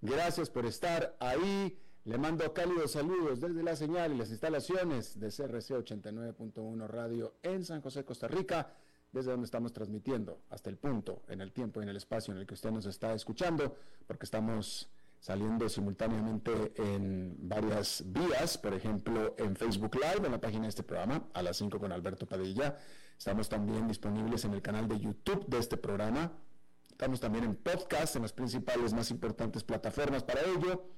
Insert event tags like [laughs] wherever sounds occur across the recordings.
gracias por estar ahí. Le mando cálidos saludos desde la señal y las instalaciones de CRC 89.1 Radio en San José, Costa Rica, desde donde estamos transmitiendo hasta el punto, en el tiempo y en el espacio en el que usted nos está escuchando, porque estamos saliendo simultáneamente en varias vías, por ejemplo en Facebook Live, en la página de este programa, a las 5 con Alberto Padilla. Estamos también disponibles en el canal de YouTube de este programa. Estamos también en podcast, en las principales más importantes plataformas para ello.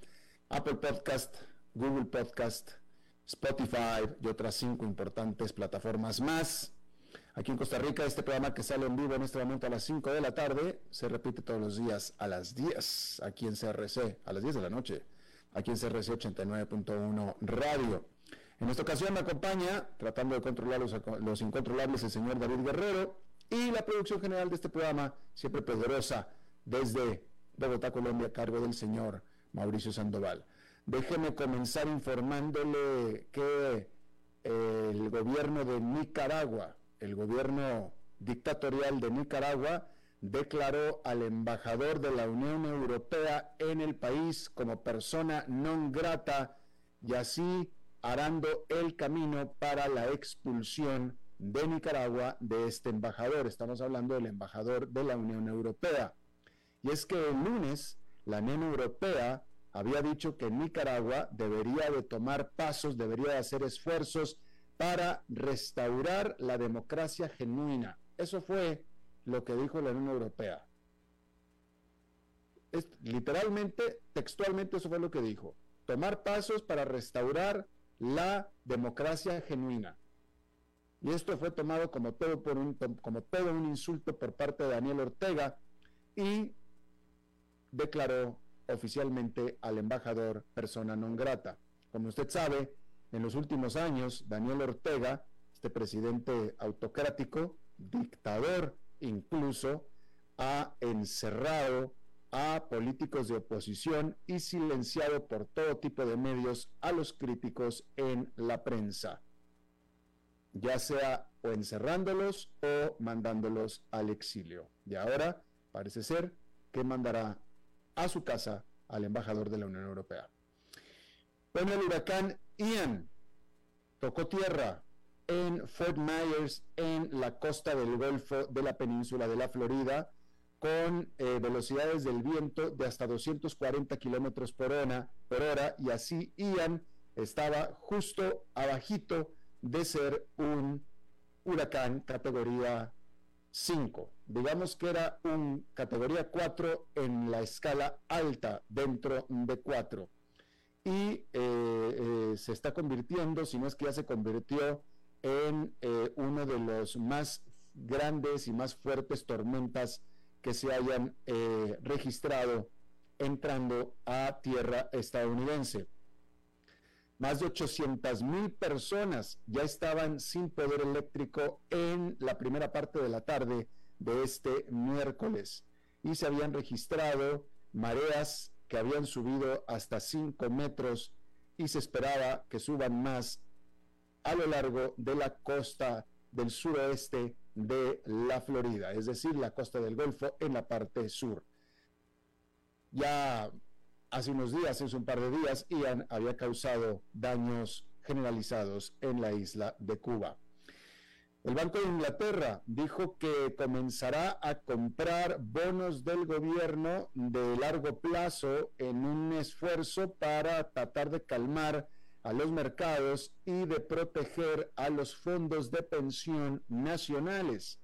Apple Podcast, Google Podcast, Spotify y otras cinco importantes plataformas más. Aquí en Costa Rica, este programa que sale en vivo en este momento a las 5 de la tarde, se repite todos los días a las 10, aquí en CRC, a las 10 de la noche, aquí en CRC 89.1 Radio. En esta ocasión me acompaña, tratando de controlar los, incontrolables, el señor David Guerrero y la producción general de este programa, siempre poderosa, desde Bogotá, Colombia, a cargo del señor Mauricio Sandoval. Déjeme comenzar informándole que el gobierno de Nicaragua, el gobierno dictatorial de Nicaragua declaró al embajador de la Unión Europea en el país como persona non grata y así arando el camino para la expulsión de Nicaragua de este embajador. Estamos hablando del embajador de la Unión Europea. Y es que el lunes la Unión Europea había dicho que Nicaragua debería de tomar pasos, debería de hacer esfuerzos para restaurar la democracia genuina. Eso fue lo que dijo la Unión Europea. literalmente, textualmente, eso fue lo que dijo. Tomar pasos para restaurar la democracia genuina. Y esto fue tomado como todo, por un, como todo un insulto por parte de Daniel Ortega y declaró oficialmente al embajador persona non grata. Como usted sabe, en los últimos años, Daniel Ortega, este presidente autocrático, dictador incluso, ha encerrado a políticos de oposición y silenciado por todo tipo de medios a los críticos en la prensa, ya sea o encerrándolos o mandándolos al exilio. Y ahora parece ser que mandará a su casa al embajador de la Unión Europea. Bueno, el huracán Ian tocó tierra en Fort Myers, en la costa del Golfo de la península de la Florida, con eh, velocidades del viento de hasta 240 kilómetros por hora, por hora, y así Ian estaba justo abajito de ser un huracán categoría 5. Digamos que era un categoría 4 en la escala alta dentro de 4 y eh, eh, se está convirtiendo, si no es que ya se convirtió en eh, uno de los más grandes y más fuertes tormentas que se hayan registrado entrando a tierra estadounidense. Más de 800 mil personas ya estaban sin poder eléctrico en la primera parte de la tarde de este miércoles y se habían registrado mareas que habían subido hasta 5 metros y se esperaba que suban más a lo largo de la costa del suroeste de la Florida, es decir, la costa del Golfo en la parte sur. ya hace unos días, hace un par de días, Ian había causado daños generalizados en la isla de Cuba. El Banco de Inglaterra dijo que comenzará a comprar bonos del gobierno de largo plazo en un esfuerzo para tratar de calmar a los mercados y de proteger a los fondos de pensión nacionales.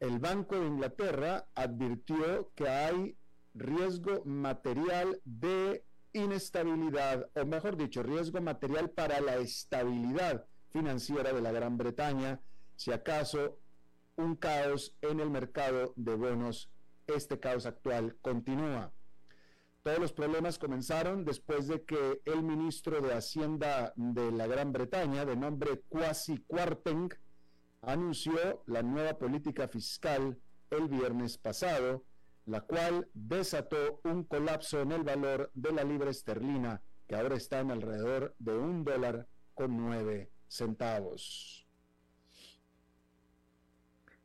El Banco de Inglaterra advirtió que hay riesgo material de inestabilidad, o mejor dicho, riesgo material para la estabilidad financiera de la Gran Bretaña, si acaso un caos en el mercado de bonos, este caos actual continúa. Todos los problemas comenzaron después de que el ministro de Hacienda de la Gran Bretaña, de nombre Kwasi Kwarteng, anunció la nueva política fiscal el viernes pasado, la cual desató un colapso en el valor de la libra esterlina, que ahora está en alrededor de un dólar con nueve centavos.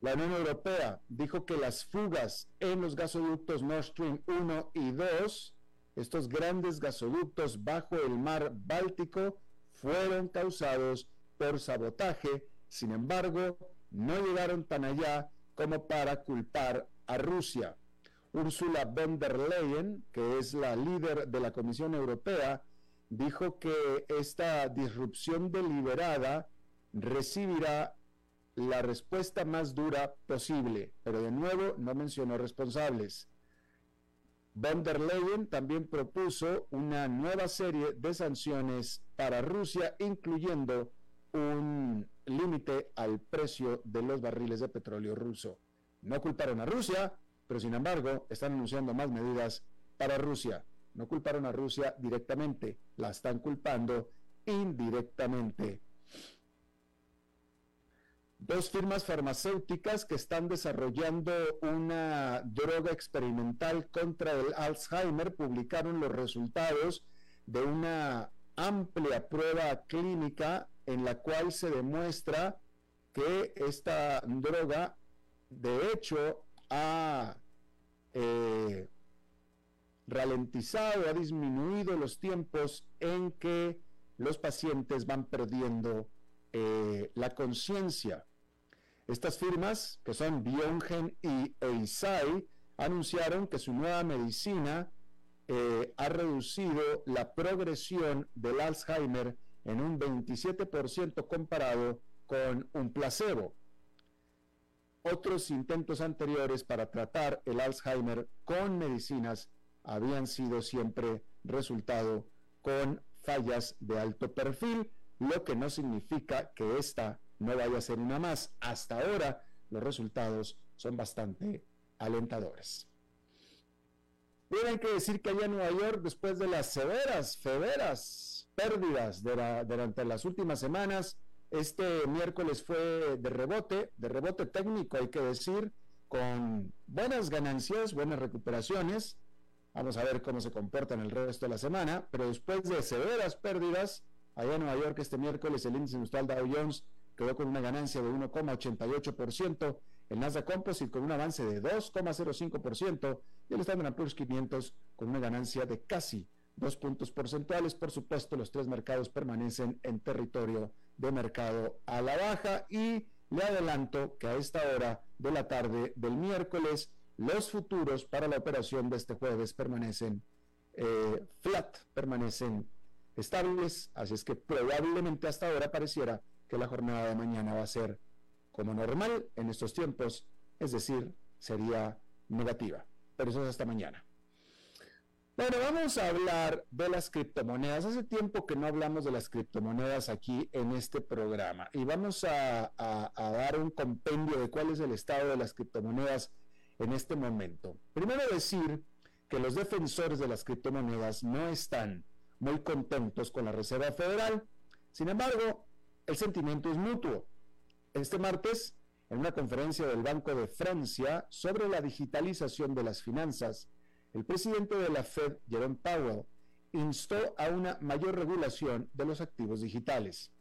La Unión Europea dijo que las fugas en los gasoductos Nord Stream 1 y 2, estos grandes gasoductos bajo el mar Báltico, fueron causados por sabotaje. Sin embargo, no llegaron tan allá como para culpar a Rusia. Ursula von der Leyen, que es la líder de la Comisión Europea, dijo que esta disrupción deliberada recibirá la respuesta más dura posible, pero de nuevo no mencionó responsables. Von der Leyen también propuso una nueva serie de sanciones para Rusia, incluyendo un límite al precio de los barriles de petróleo ruso. No culparon a Rusia, pero sin embargo están anunciando más medidas para Rusia. No culparon a Rusia directamente, la están culpando indirectamente. Dos firmas farmacéuticas que están desarrollando una droga experimental contra el Alzheimer publicaron los resultados de una amplia prueba clínica en la cual se demuestra que esta droga de hecho ha eh, ralentizado, ha disminuido los tiempos en que los pacientes van perdiendo eh, la conciencia. Estas firmas, que son Biongen y Eisai, anunciaron que su nueva medicina eh, ha reducido la progresión del Alzheimer en un 27% comparado con un placebo. Otros intentos anteriores para tratar el Alzheimer con medicinas habían sido siempre resultado con fallas de alto perfil, lo que no significa que esta no vaya a ser una más. Hasta ahora los resultados son bastante alentadores. Tienen que decir que allá en Nueva York, después de las severas, severas pérdidas durante las últimas semanas, este miércoles fue de rebote, de rebote técnico, hay que decir, con buenas ganancias, buenas recuperaciones. Vamos a ver cómo se comporta en el resto de la semana, pero después de severas pérdidas, allá en Nueva York este miércoles el índice industrial Dow Jones quedó con una ganancia de 1,88%, el Nasdaq Composite con un avance de 2,05% y el Standard Poor's 500 con una ganancia de casi dos puntos porcentuales. Por supuesto, los tres mercados permanecen en territorio de mercado a la baja y le adelanto que a esta hora de la tarde del miércoles los futuros para la operación de este jueves permanecen eh, flat, permanecen estables, así es que probablemente hasta ahora pareciera que la jornada de mañana va a ser como normal en estos tiempos, es decir, sería negativa. Pero eso es hasta mañana. Bueno, vamos a hablar de las criptomonedas. Hace tiempo que no hablamos de las criptomonedas aquí en este programa y vamos a, dar un compendio de cuál es el estado de las criptomonedas en este momento. Primero decir que los defensores de las criptomonedas no están muy contentos con la Reserva Federal. Sin embargo, el sentimiento es mutuo. Este martes, en una conferencia del Banco de Francia sobre la digitalización de las finanzas, el presidente de la Fed, Jerome Powell, instó a una mayor regulación de los activos digitales.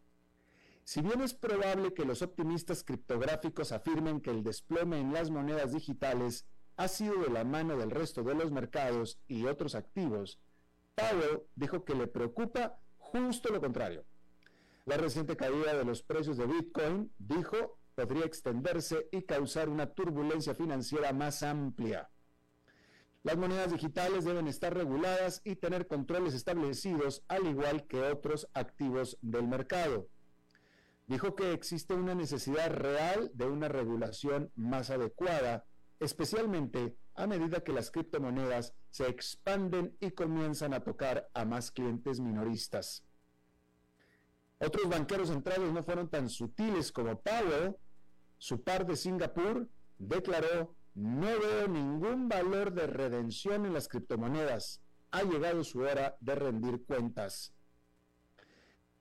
Si bien es probable que los optimistas criptográficos afirmen que el desplome en las monedas digitales ha sido de la mano del resto de los mercados y otros activos, Powell dijo que le preocupa justo lo contrario. La reciente caída de los precios de Bitcoin, dijo, podría extenderse y causar una turbulencia financiera más amplia. Las monedas digitales deben estar reguladas y tener controles establecidos, al igual que otros activos del mercado. Dijo que existe una necesidad real de una regulación más adecuada, especialmente a medida que las criptomonedas se expanden y comienzan a tocar a más clientes minoristas. Otros banqueros centrales no fueron tan sutiles como Powell. Su par de Singapur declaró no veo ningún valor de redención en las criptomonedas. Ha llegado su hora de rendir cuentas.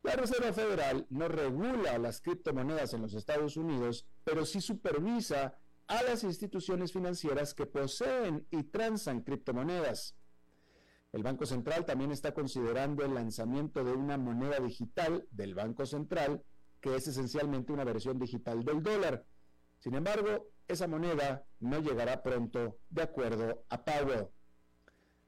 La Reserva Federal no regula las criptomonedas en los Estados Unidos, pero sí supervisa a las instituciones financieras que poseen y transan criptomonedas. El Banco Central también está considerando el lanzamiento de una moneda digital del Banco Central, que es esencialmente una versión digital del dólar. Sin embargo, esa moneda no llegará pronto, de acuerdo a Powell.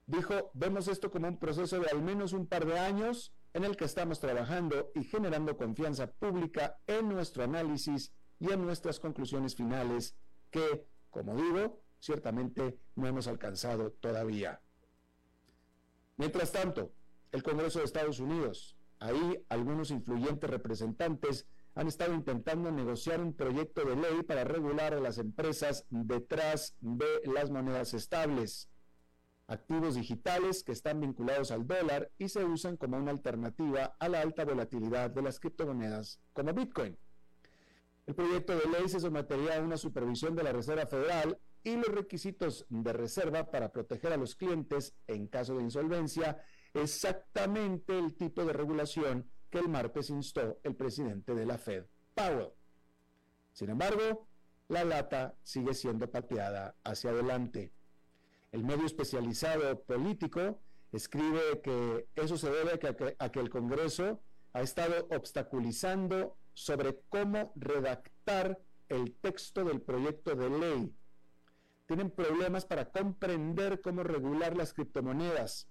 Dijo, vemos esto como un proceso de al menos un par de años en el que estamos trabajando y generando confianza pública en nuestro análisis y en nuestras conclusiones finales que, como digo, ciertamente no hemos alcanzado todavía. Mientras tanto, el Congreso de Estados Unidos, ahí algunos influyentes representantes han estado intentando negociar un proyecto de ley para regular a las empresas detrás de las monedas estables, activos digitales que están vinculados al dólar y se usan como una alternativa a la alta volatilidad de las criptomonedas como Bitcoin. El proyecto de ley se sometería a una supervisión de la Reserva Federal y los requisitos de reserva para proteger a los clientes en caso de insolvencia, exactamente el tipo de regulación que el martes instó el presidente de la Fed, Powell. Sin embargo, la lata sigue siendo pateada hacia adelante. El medio especializado político escribe que eso se debe a que, el Congreso ha estado obstaculizando sobre cómo redactar el texto del proyecto de ley. Tienen problemas para comprender cómo regular las criptomonedas.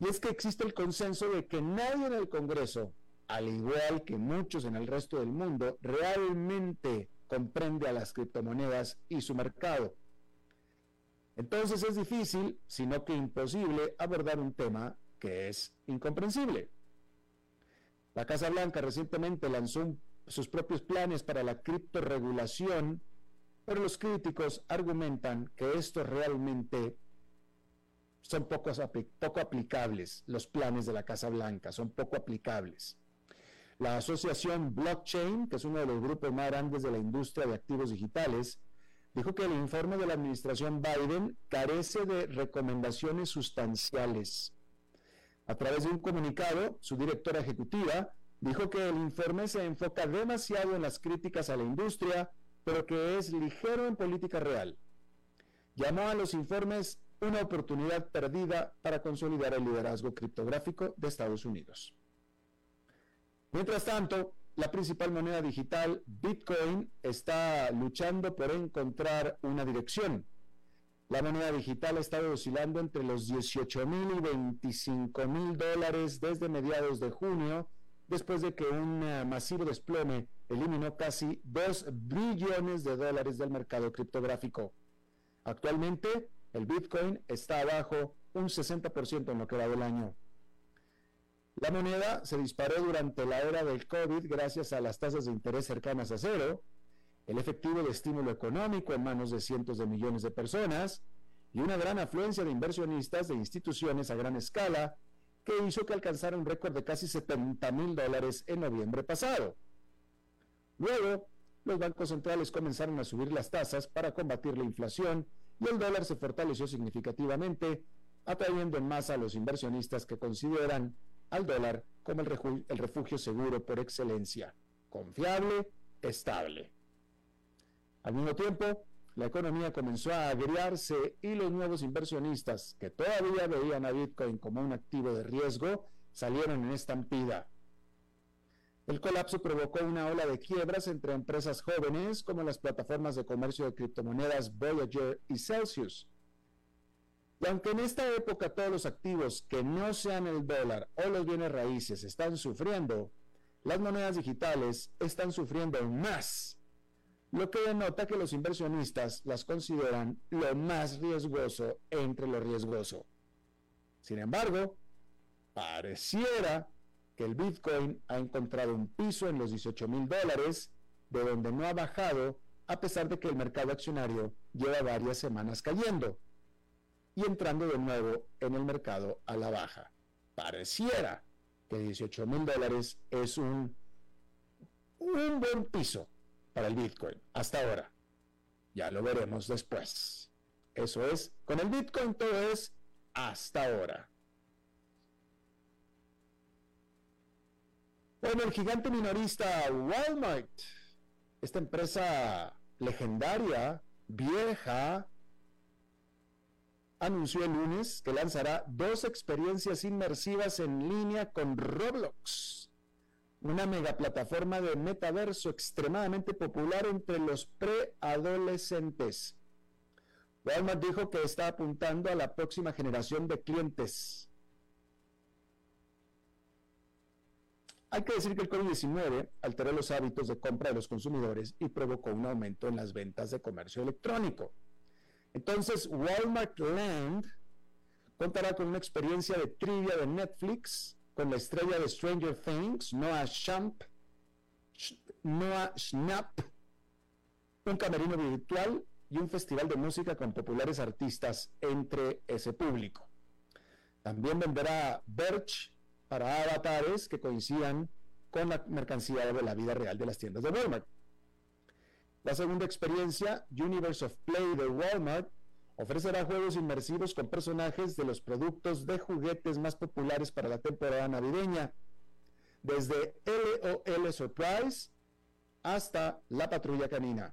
Y es que existe el consenso de que nadie en el Congreso, al igual que muchos en el resto del mundo, realmente comprende a las criptomonedas y su mercado. Entonces es difícil, sino que imposible, abordar un tema que es incomprensible. La Casa Blanca recientemente lanzó sus propios planes para la criptoregulación, pero los críticos argumentan que esto realmente son poco, poco aplicables los planes de la Casa Blanca, son poco aplicables. La asociación Blockchain, que es uno de los grupos más grandes de la industria de activos digitales, dijo que el informe de la administración Biden carece de recomendaciones sustanciales. A través de un comunicado, su directora ejecutiva dijo que el informe se enfoca demasiado en las críticas a la industria, pero que es ligero en política real. Llamó a los informes una oportunidad perdida para consolidar el liderazgo criptográfico de Estados Unidos. Mientras tanto, la principal moneda digital, Bitcoin, está luchando por encontrar una dirección. La moneda digital ha estado oscilando entre los 18 mil y 25 mil dólares desde mediados de junio, después de que un eh, masivo desplome eliminó casi 2 billones de dólares del mercado criptográfico. Actualmente, el Bitcoin está abajo un 60% en lo que va del año. La moneda se disparó durante la era del COVID gracias a las tasas de interés cercanas a cero, el efectivo de estímulo económico en manos de cientos de millones de personas y una gran afluencia de inversionistas de instituciones a gran escala que hizo que alcanzara un récord de casi 70 mil dólares en noviembre pasado. Luego, los bancos centrales comenzaron a subir las tasas para combatir la inflación y el dólar se fortaleció significativamente, atrayendo en masa a los inversionistas que consideran al dólar como el el refugio seguro por excelencia, confiable, estable. Al mismo tiempo, la economía comenzó a agriarse y los nuevos inversionistas, que todavía veían a Bitcoin como un activo de riesgo, salieron en estampida. El colapso provocó una ola de quiebras entre empresas jóvenes como las plataformas de comercio de criptomonedas Voyager y Celsius. Y aunque en esta época todos los activos que no sean el dólar o los bienes raíces están sufriendo, las monedas digitales están sufriendo más, lo que denota que los inversionistas las consideran lo más riesgoso entre lo riesgoso. Sin embargo, pareciera que el Bitcoin ha encontrado un piso en los 18 mil dólares, de donde no ha bajado a pesar de que el mercado accionario lleva varias semanas cayendo y entrando de nuevo en el mercado a la baja. Pareciera que 18 mil dólares es un, un buen piso para el Bitcoin hasta ahora. Ya lo veremos después. Eso es, con el Bitcoin todo es hasta ahora. Bueno, el gigante minorista Walmart, esta empresa legendaria, vieja, anunció el lunes que lanzará dos experiencias inmersivas en línea con Roblox, una megaplataforma de metaverso extremadamente popular entre los preadolescentes. Walmart dijo que está apuntando a la próxima generación de clientes. Hay que decir que el COVID-19 alteró los hábitos de compra de los consumidores y provocó un aumento en las ventas de comercio electrónico. Entonces, Walmart Land contará con una experiencia de trivia de Netflix con la estrella de Stranger Things, Noah Champ, Noah Schnapp, un camerino virtual y un festival de música con populares artistas entre ese público. También venderá Birch para avatares que coincidan con la mercancía de la vida real de las tiendas de Walmart. La segunda experiencia, Universe of Play de Walmart, ofrecerá juegos inmersivos con personajes de los productos de juguetes más populares para la temporada navideña, desde LOL Surprise hasta La Patrulla Canina.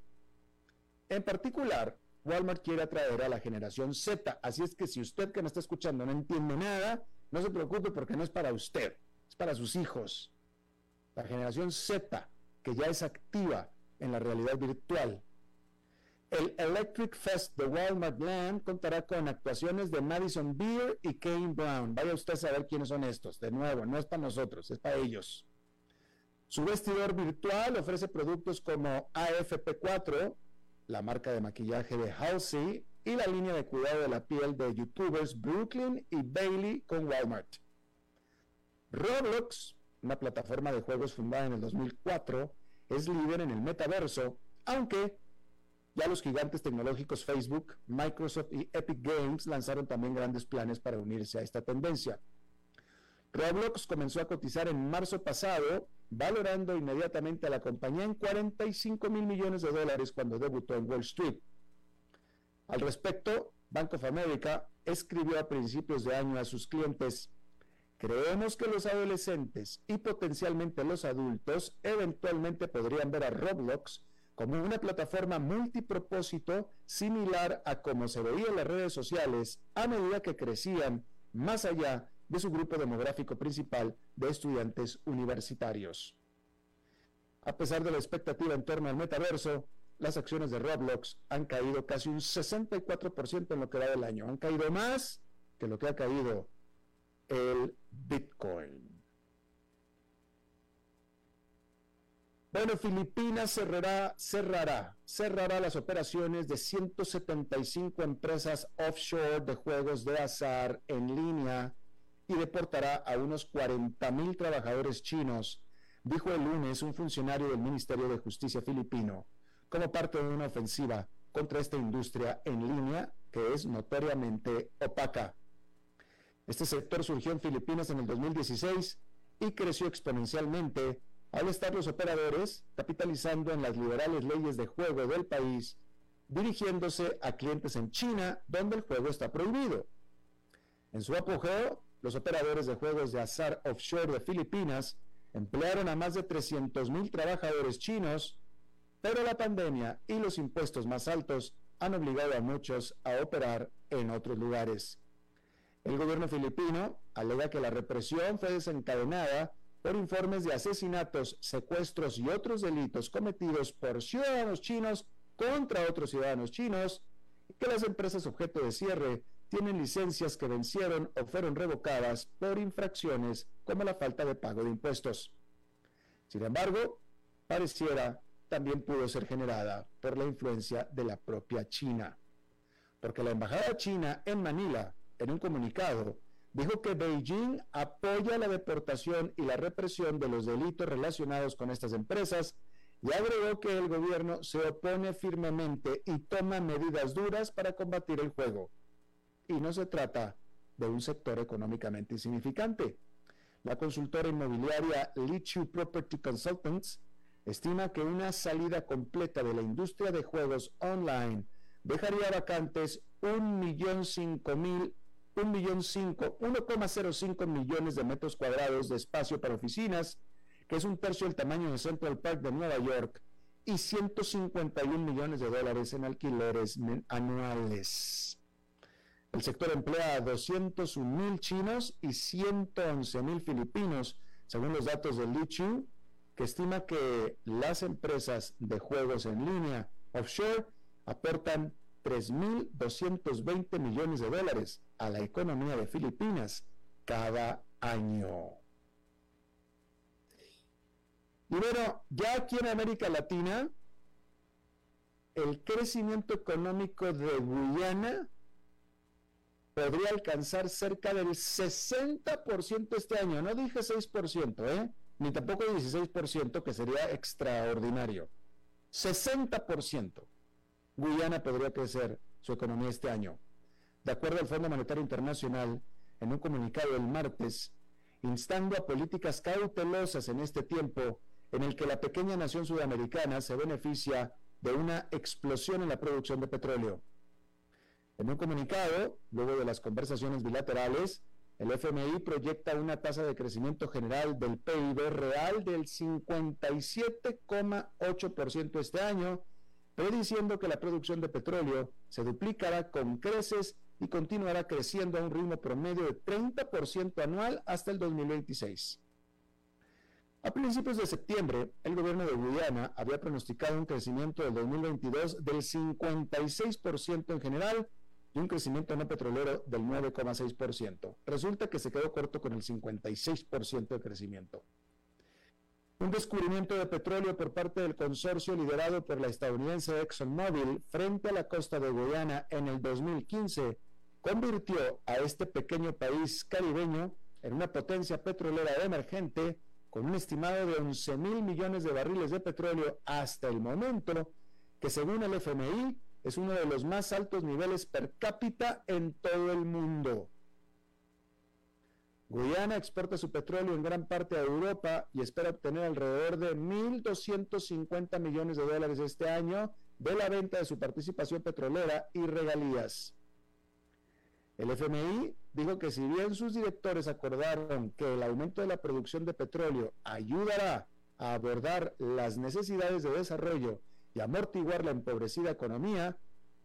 En particular, Walmart quiere atraer a la generación Z, así es que si usted que me está escuchando no entiende nada, no se preocupe porque no es para usted, es para sus hijos. La generación Z, que ya es activa, en la realidad virtual. El Electric Fest de Walmart Land contará con actuaciones de Madison Beer y Kane Brown. Vaya usted a saber quiénes son estos. De nuevo, no es para nosotros, es para ellos. Su vestidor virtual ofrece productos como AFP4, la marca de maquillaje de Halsey, y la línea de cuidado de la piel de youtubers Brooklyn y Bailey con Walmart. Roblox, una plataforma de juegos fundada en el 2004, es líder en el metaverso, aunque ya los gigantes tecnológicos Facebook, Microsoft y Epic Games lanzaron también grandes planes para unirse a esta tendencia. Roblox comenzó a cotizar en marzo pasado, valorando inmediatamente a la compañía en 45 mil millones de dólares cuando debutó en Wall Street. Al respecto, Bank of America escribió a principios de año a sus clientes, Creemos que los adolescentes y potencialmente los adultos eventualmente podrían ver a Roblox como una plataforma multipropósito similar a como se veía en las redes sociales a medida que crecían más allá de su grupo demográfico principal de estudiantes universitarios. A pesar de la expectativa en torno al metaverso, las acciones de Roblox han caído casi un 64% en lo que va del año. Han caído más que lo que ha caído el Bitcoin. Bueno, Filipinas cerrará, cerrará, cerrará las operaciones de 175 empresas offshore de juegos de azar en línea y deportará a unos 40 mil trabajadores chinos, dijo el lunes un funcionario del Ministerio de Justicia filipino, como parte de una ofensiva contra esta industria en línea que es notoriamente opaca. Este sector surgió en Filipinas en el 2016 y creció exponencialmente al estar los operadores capitalizando en las liberales leyes de juego del país, dirigiéndose a clientes en China, donde el juego está prohibido. En su apogeo, los operadores de juegos de azar offshore de Filipinas emplearon a más de 300.000 trabajadores chinos, pero la pandemia y los impuestos más altos han obligado a muchos a operar en otros lugares. El gobierno filipino alega que la represión fue desencadenada por informes de asesinatos, secuestros y otros delitos cometidos por ciudadanos chinos contra otros ciudadanos chinos, y que las empresas objeto de cierre tienen licencias que vencieron o fueron revocadas por infracciones como la falta de pago de impuestos. Sin embargo, pareciera también pudo ser generada por la influencia de la propia China. Porque la Embajada China en Manila, en un comunicado, dijo que Beijing apoya la deportación y la represión de los delitos relacionados con estas empresas y agregó que el gobierno se opone firmemente y toma medidas duras para combatir el juego. Y no se trata de un sector económicamente insignificante. La consultora inmobiliaria Lichu Property Consultants estima que una salida completa de la industria de juegos online dejaría vacantes 1,05 millones de metros cuadrados de espacio para oficinas, que es un tercio del tamaño de Central Park de Nueva York, y 151 millones de dólares en alquileres anuales. El sector emplea a 201 mil chinos y 111 mil filipinos, según los datos de Lichu, que estima que las empresas de juegos en línea offshore aportan 3.220 millones de dólares a la economía de Filipinas cada año. Y bueno, ya aquí en América Latina, el crecimiento económico de Guyana podría alcanzar cerca del 60% este año. No dije 6%, ¿eh? Ni tampoco el 16%, que sería extraordinario. 60%. Guyana podría crecer su economía este año. De acuerdo al Fondo Monetario Internacional, en un comunicado el martes, instando a políticas cautelosas en este tiempo en el que la pequeña nación sudamericana se beneficia de una explosión en la producción de petróleo. En un comunicado, luego de las conversaciones bilaterales, el FMI proyecta una tasa de crecimiento general del PIB real del 57,8% este año, prediciendo que la producción de petróleo se duplicará con creces y continuará creciendo a un ritmo promedio de 30% anual hasta el 2026. A principios de septiembre, el gobierno de Guyana había pronosticado un crecimiento del 2022 del 56% en general un crecimiento no petrolero del 9,6%. Resulta que se quedó corto con el 56% de crecimiento. Un descubrimiento de petróleo por parte del consorcio liderado por la estadounidense ExxonMobil frente a la costa de Guyana en el 2015 convirtió a este pequeño país caribeño en una potencia petrolera emergente con un estimado de 11 mil millones de barriles de petróleo hasta el momento, que según el FMI es uno de los más altos niveles per cápita en todo el mundo. Guyana exporta su petróleo en gran parte a Europa y espera obtener alrededor de 1.250 millones de dólares este año de la venta de su participación petrolera y regalías. El FMI dijo que si bien sus directores acordaron que el aumento de la producción de petróleo ayudará a abordar las necesidades de desarrollo y amortiguar la empobrecida economía,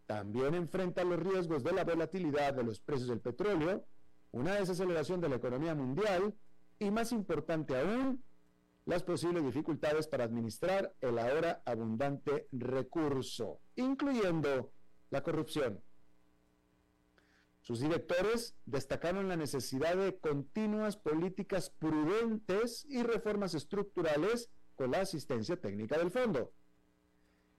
también enfrenta los riesgos de la volatilidad de los precios del petróleo, una desaceleración de la economía mundial y, más importante aún, las posibles dificultades para administrar el ahora abundante recurso, incluyendo la corrupción. Sus directores destacaron la necesidad de continuas políticas prudentes y reformas estructurales con la asistencia técnica del fondo.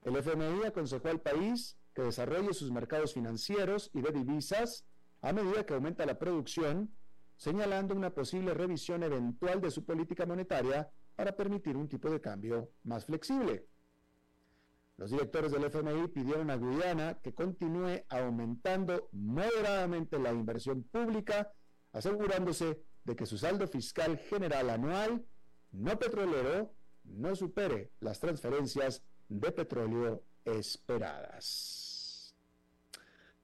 El FMI aconsejó al país que desarrolle sus mercados financieros y de divisas a medida que aumenta la producción, señalando una posible revisión eventual de su política monetaria para permitir un tipo de cambio más flexible. Los directores del FMI pidieron a Guyana que continúe aumentando moderadamente la inversión pública, asegurándose de que su saldo fiscal general anual no petrolero no supere las transferencias de petróleo esperadas.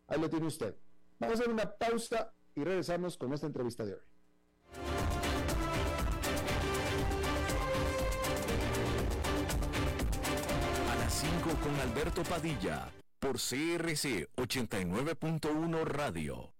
Ahí lo tiene usted. Vamos a hacer una pausa y regresamos con esta entrevista de hoy. A las 5 con Alberto Padilla, por CRC 89.1 Radio.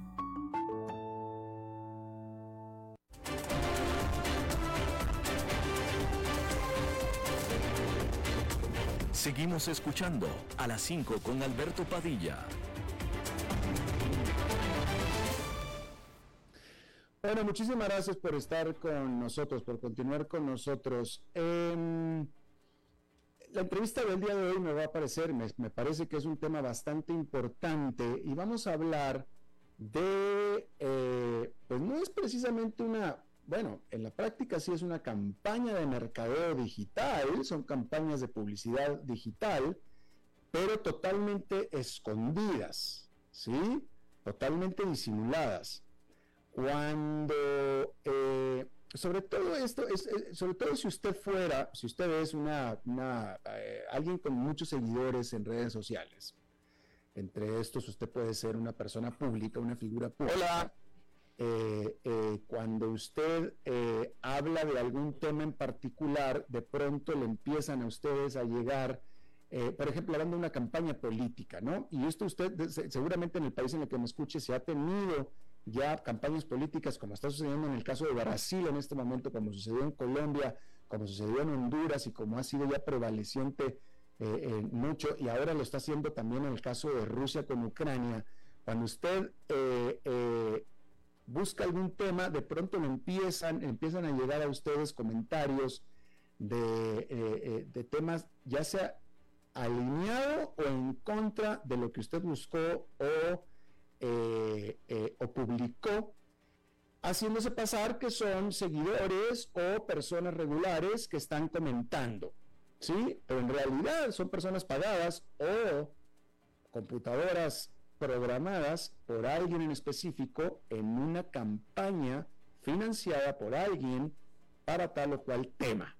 Seguimos escuchando a las 5 con Alberto Padilla. Bueno, muchísimas gracias por estar con nosotros, por continuar con nosotros. Em, la entrevista del día de hoy me va a parecer, me, parece que es un tema bastante importante y vamos a hablar de, eh, pues no es precisamente una bueno, en la práctica sí es una campaña de mercadeo digital, son campañas de publicidad digital, pero totalmente escondidas, ¿sí? Totalmente disimuladas. Cuando, eh, sobre todo esto, es, sobre todo si usted fuera, si usted es una, eh, alguien con muchos seguidores en redes sociales, entre estos usted puede ser una persona pública, una figura pública. Hola eh, eh, cuando usted eh, habla de algún tema en particular, de pronto le empiezan a ustedes a llegar, por ejemplo, hablando de una campaña política, ¿no? Y esto usted, seguramente en el país en el que me escuche, se ha tenido ya campañas políticas, como está sucediendo en el caso de Brasil en este momento, como sucedió en Colombia, como sucedió en Honduras y como ha sido ya prevaleciente mucho, y ahora lo está haciendo también en el caso de Rusia con Ucrania. Cuando usted busca algún tema, de pronto le empiezan, empiezan a llegar a ustedes comentarios de, eh, eh, temas, ya sea alineado o en contra de lo que usted buscó o, eh, o publicó, haciéndose pasar que son seguidores o personas regulares que están comentando, ¿sí? Pero en realidad son personas pagadas o computadoras programadas por alguien en específico en una campaña financiada por alguien para tal o cual tema.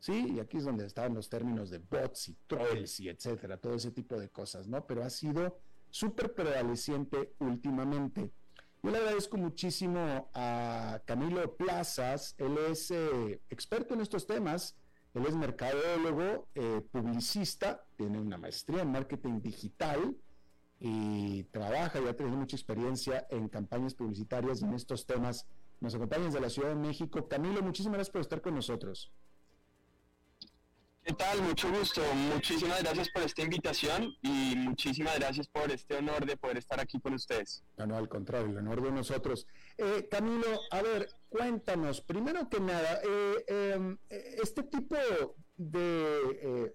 Sí, y aquí es donde están los términos de bots y trolls y etcétera, todo ese tipo de cosas, ¿no? Pero ha sido súper prevaleciente últimamente. Yo le agradezco muchísimo a Camilo Plazas, él es eh, experto en estos temas, él es mercadólogo, eh, publicista, tiene una maestría en marketing digital, y trabaja y ha tenido mucha experiencia en campañas publicitarias y en estos temas. Nos acompaña desde la Ciudad de México. Camilo, muchísimas gracias por estar con nosotros. ¿Qué tal? Mucho gusto. Muchísimas gracias por esta invitación y muchísimas gracias por este honor de poder estar aquí con ustedes. No, no, al contrario, el honor de nosotros. Eh, Camilo, a ver, cuéntanos, primero que nada, eh, em, este tipo de...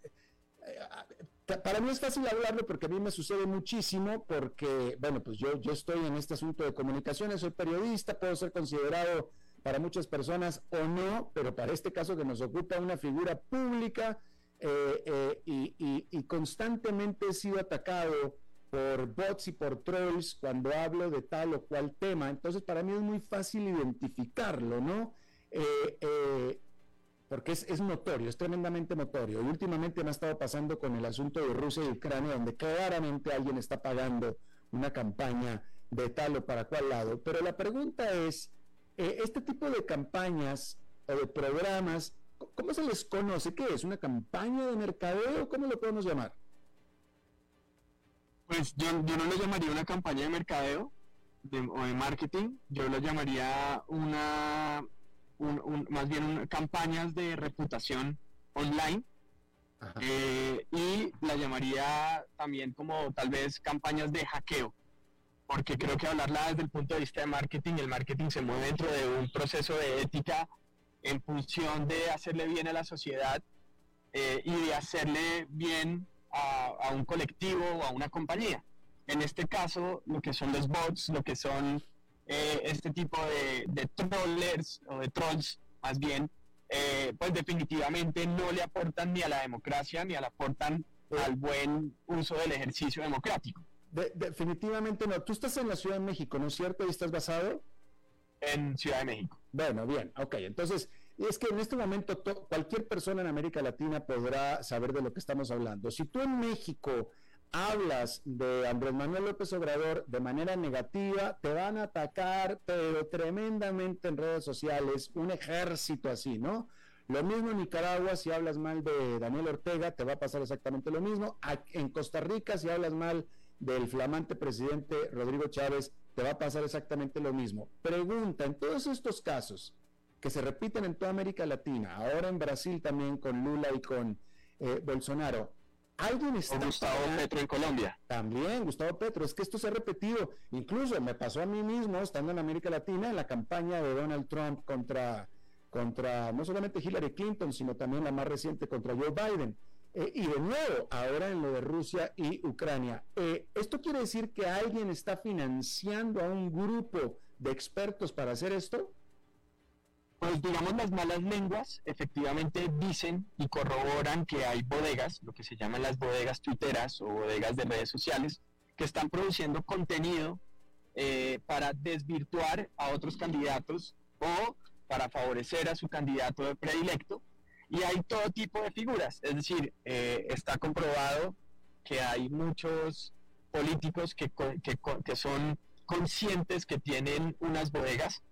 Eh, para mí es fácil hablarlo porque a mí me sucede muchísimo, porque, bueno, pues yo, yo estoy en este asunto de comunicaciones, soy periodista, puedo ser considerado para muchas personas o no, pero para este caso que nos ocupa una figura pública eh, eh, y, constantemente he sido atacado por bots y por trolls cuando hablo de tal o cual tema, entonces para mí es muy fácil identificarlo, ¿no? Eh, porque es, notorio, es tremendamente notorio. Y últimamente me ha estado pasando con el asunto de Rusia y Ucrania, donde claramente alguien está pagando una campaña de tal o para cual lado. Pero la pregunta es, eh, este tipo de campañas o de programas, ¿cómo se les conoce? ¿Qué es? ¿Una campaña de mercadeo? ¿Cómo lo podemos llamar? Pues yo, yo no le llamaría una campaña de mercadeo, de, o de marketing, yo lo llamaría una, más bien campañas de reputación online eh, y la llamaría también como tal vez campañas de hackeo, porque creo que hablarla desde el punto de vista de marketing, el marketing se mueve dentro de un proceso de ética en función de hacerle bien a la sociedad eh, y de hacerle bien a, un colectivo o a una compañía. En este caso, lo que son los bots, lo que son eh, este tipo de, de trollers o de trolls, más bien, eh, pues definitivamente no le aportan ni a la democracia ni le aportan al buen uso del ejercicio democrático. definitivamente no. Tú estás en la Ciudad de México, ¿no es cierto? ¿Y estás basado? En Ciudad de México. Bueno, bien, ok. Entonces, es que en este momento cualquier persona en América Latina podrá saber de lo que estamos hablando. Si tú en México hablas de Andrés Manuel López Obrador de manera negativa, te van a atacar, pero tremendamente en redes sociales, un ejército así, ¿no? Lo mismo en Nicaragua, si hablas mal de Daniel Ortega, te va a pasar exactamente lo mismo. En Costa Rica, si hablas mal del flamante presidente Rodrigo Chávez, te va a pasar exactamente lo mismo. Pregunta, en todos estos casos que se repiten en toda América Latina, ahora en Brasil también con Lula y con eh, Bolsonaro, Alguien está. Gustavo Petro en Colombia. También, Gustavo Petro. Es que esto se ha repetido. Incluso me pasó a mí mismo, estando en América Latina, en la campaña de Donald Trump contra, contra no solamente Hillary Clinton, sino también la más reciente contra Joe Biden. Eh, y de nuevo, ahora en lo de Rusia y Ucrania. Eh, ¿Esto quiere decir que alguien está financiando a un grupo de expertos para hacer esto? Pues digamos las malas lenguas efectivamente dicen y corroboran que hay bodegas, lo que se llaman las bodegas tuiteras o bodegas de redes sociales, que están produciendo contenido eh, para desvirtuar a otros candidatos o para favorecer a su candidato de predilecto. Y hay todo tipo de figuras, es decir, eh, está comprobado que hay muchos políticos que, que, que son conscientes que tienen unas bodegas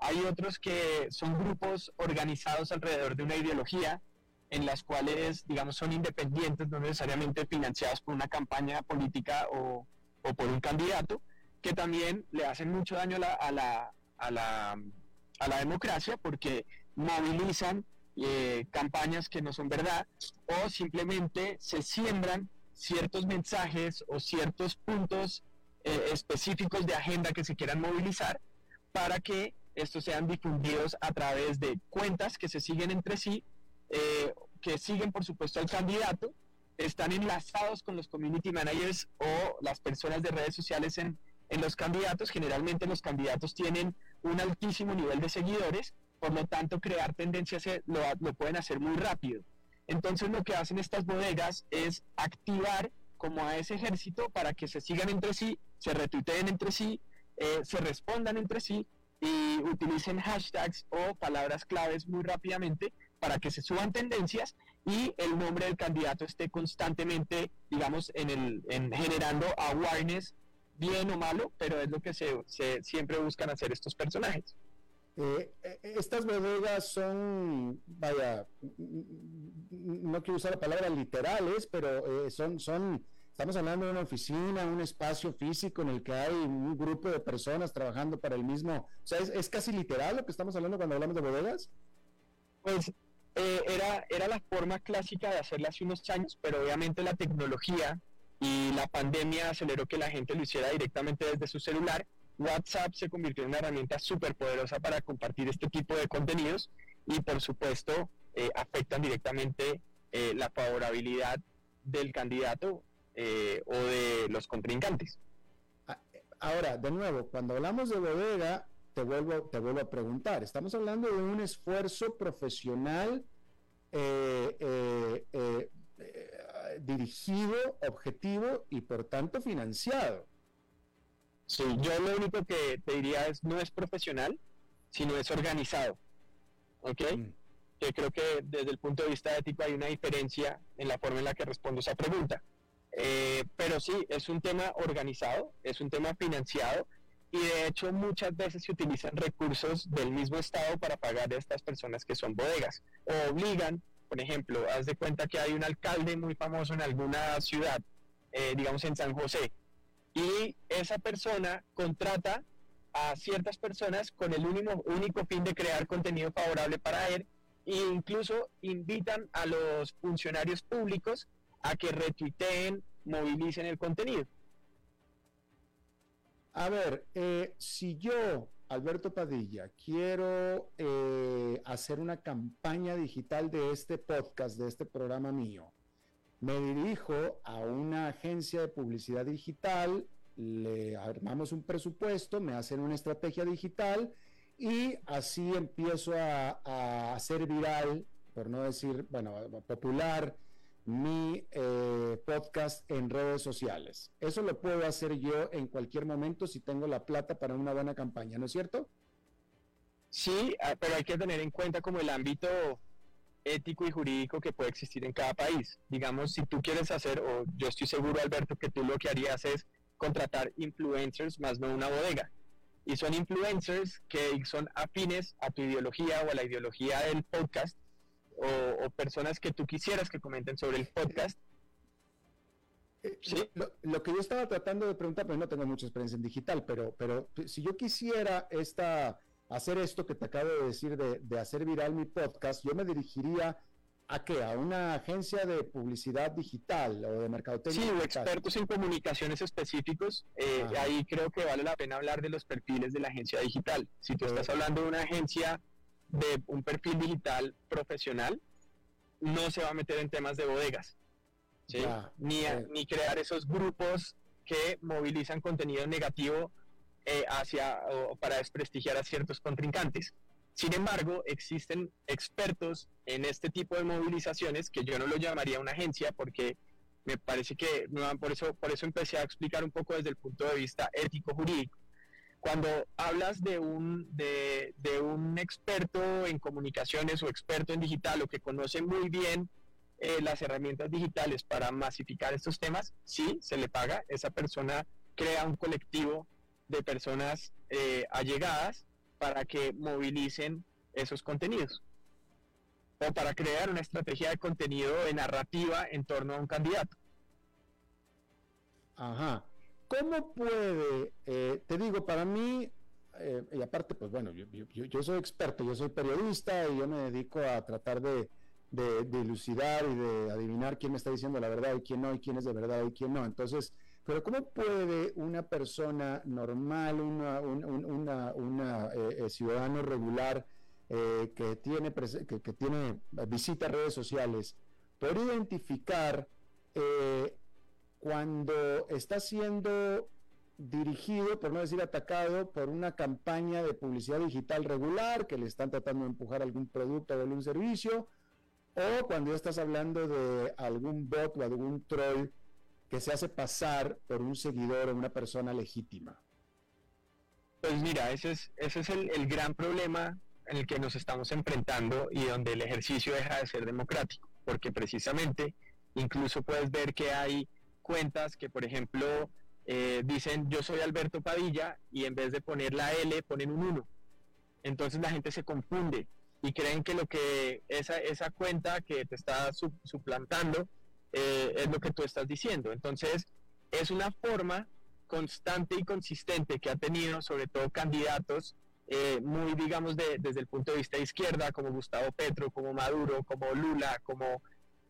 hay otros que son grupos organizados alrededor de una ideología en las cuales, digamos, son independientes, no necesariamente financiados por una campaña política o, por un candidato, que también le hacen mucho daño a la, a la, democracia porque movilizan eh, campañas que no son verdad o simplemente se siembran ciertos mensajes o ciertos puntos eh, específicos de agenda que se quieran movilizar para que estos sean difundidos a través de cuentas que se siguen entre sí, eh, que siguen por supuesto al candidato, están enlazados con los community managers o las personas de redes sociales en, en los candidatos. Generalmente los candidatos tienen un altísimo nivel de seguidores, por lo tanto crear tendencias lo, lo pueden hacer muy rápido. Entonces lo que hacen estas bodegas es activar como a ese ejército para que se sigan entre sí, se retuiteen entre sí, eh, se respondan entre sí y utilicen hashtags o palabras claves muy rápidamente para que se suban tendencias y el nombre del candidato esté constantemente, digamos, en el, en generando awareness, bien o malo, pero es lo que se, siempre buscan hacer estos personajes. Eh, eh, estas bodegas son, vaya, no quiero usar la palabra literales, pero eh, son, son Estamos hablando de una oficina, un espacio físico en el que hay un grupo de personas trabajando para el mismo. O sea, ¿es, casi literal lo que estamos hablando cuando hablamos de bodegas? Pues eh, era, era la forma clásica de hacerla hace unos años, pero obviamente la tecnología y la pandemia aceleró que la gente lo hiciera directamente desde su celular. WhatsApp se convirtió en una herramienta súper poderosa para compartir este tipo de contenidos y por supuesto eh, afectan directamente eh, la favorabilidad del candidato eh, o de los contrincantes. Ah, ahora, de nuevo, cuando hablamos de bodega, te vuelvo, te vuelvo a preguntar, estamos hablando de un esfuerzo profesional eh, eh, dirigido, objetivo y por tanto financiado. Sí, yo lo único que te diría es no es profesional, sino es organizado. ¿Ok? Mm. Que creo que desde el punto de vista ético hay una diferencia en la forma en la que respondo esa pregunta. Eh, pero sí, es un tema organizado, es un tema financiado y de hecho muchas veces se utilizan recursos del mismo Estado para pagar a estas personas que son bodegas. Obligan, por ejemplo, haz de cuenta que hay un alcalde muy famoso en alguna ciudad, eh, digamos en San José, y esa persona contrata a ciertas personas con el único fin de crear contenido favorable para él e incluso invitan a los funcionarios públicos a que retuiteen, movilicen el contenido. A ver, eh, si yo, Alberto Padilla, quiero eh, hacer una campaña digital de este podcast, de este programa mío, me dirijo a una agencia de publicidad digital, le armamos un presupuesto, me hacen una estrategia digital y así empiezo a, hacer viral, por no decir, bueno, popular, mi eh, podcast en redes sociales. Eso lo puedo hacer yo en cualquier momento si tengo la plata para una buena campaña, ¿no es cierto? Sí, ah, pero hay que tener en cuenta como el ámbito ético y jurídico que puede existir en cada país. Digamos, si tú quieres hacer, o yo estoy seguro, Alberto, que tú lo que harías es contratar influencers más no una bodega. Y son influencers que son afines a tu ideología o a la ideología del podcast, o, personas que tú quisieras que comenten sobre el podcast. Eh, ¿Sí? Lo, que yo estaba tratando de preguntar, pues no tengo mucha experiencia en digital, pero, pero si yo quisiera esta hacer esto que te acabo de decir de, hacer viral mi podcast, yo me dirigiría a qué? A una agencia de publicidad digital o de mercadotecnia. Sí, o expertos en comunicaciones específicos. Eh, ahí creo que vale la pena hablar de los perfiles de la agencia digital. Si tú estás hablando de una agencia de un perfil digital profesional, no se va a meter en temas de bodegas. ¿sí? ni, ni crear esos grupos que movilizan contenido negativo eh, hacia o para desprestigiar a ciertos contrincantes. Sin embargo, existen expertos en este tipo de movilizaciones que yo no lo llamaría una agencia porque me parece que por eso por eso empecé a explicar un poco desde el punto de vista ético jurídico. Cuando hablas de un de, un experto en comunicaciones o experto en digital o que conoce muy bien eh, las herramientas digitales para masificar estos temas, sí, se le paga, esa persona crea un colectivo de personas eh, allegadas para que movilicen esos contenidos o para crear una estrategia de contenido de narrativa en torno a un candidato. Ajá. ¿Cómo puede, eh, te digo, para mí, eh, y aparte, pues bueno, yo, soy experto, yo soy periodista y yo me dedico a tratar de, de, y de adivinar quién me está diciendo la verdad y quién no, y quién es de verdad y quién no. Entonces, pero ¿cómo puede una persona normal, una, una, eh, eh, ciudadano regular eh, que, tiene que, que, tiene visita redes sociales, poder identificar cuando está siendo dirigido, por no decir atacado, por una campaña de publicidad digital regular que le están tratando de empujar algún producto o algún servicio, o cuando ya estás hablando de algún bot o algún troll que se hace pasar por un seguidor o una persona legítima? Pues mira, ese es, ese es el, gran problema en el que nos estamos enfrentando y donde el ejercicio deja de ser democrático, porque precisamente incluso puedes ver que hay cuentas que, por ejemplo, eh, dicen yo soy Alberto Padilla y en vez de poner la L ponen un 1. Entonces la gente se confunde y creen que lo que esa, esa cuenta que te está suplantando eh, es lo que tú estás diciendo. Entonces, es una forma constante y consistente que ha tenido sobre todo candidatos eh, muy, digamos, desde el punto de vista de izquierda, como Gustavo Petro, como Maduro, como Lula, como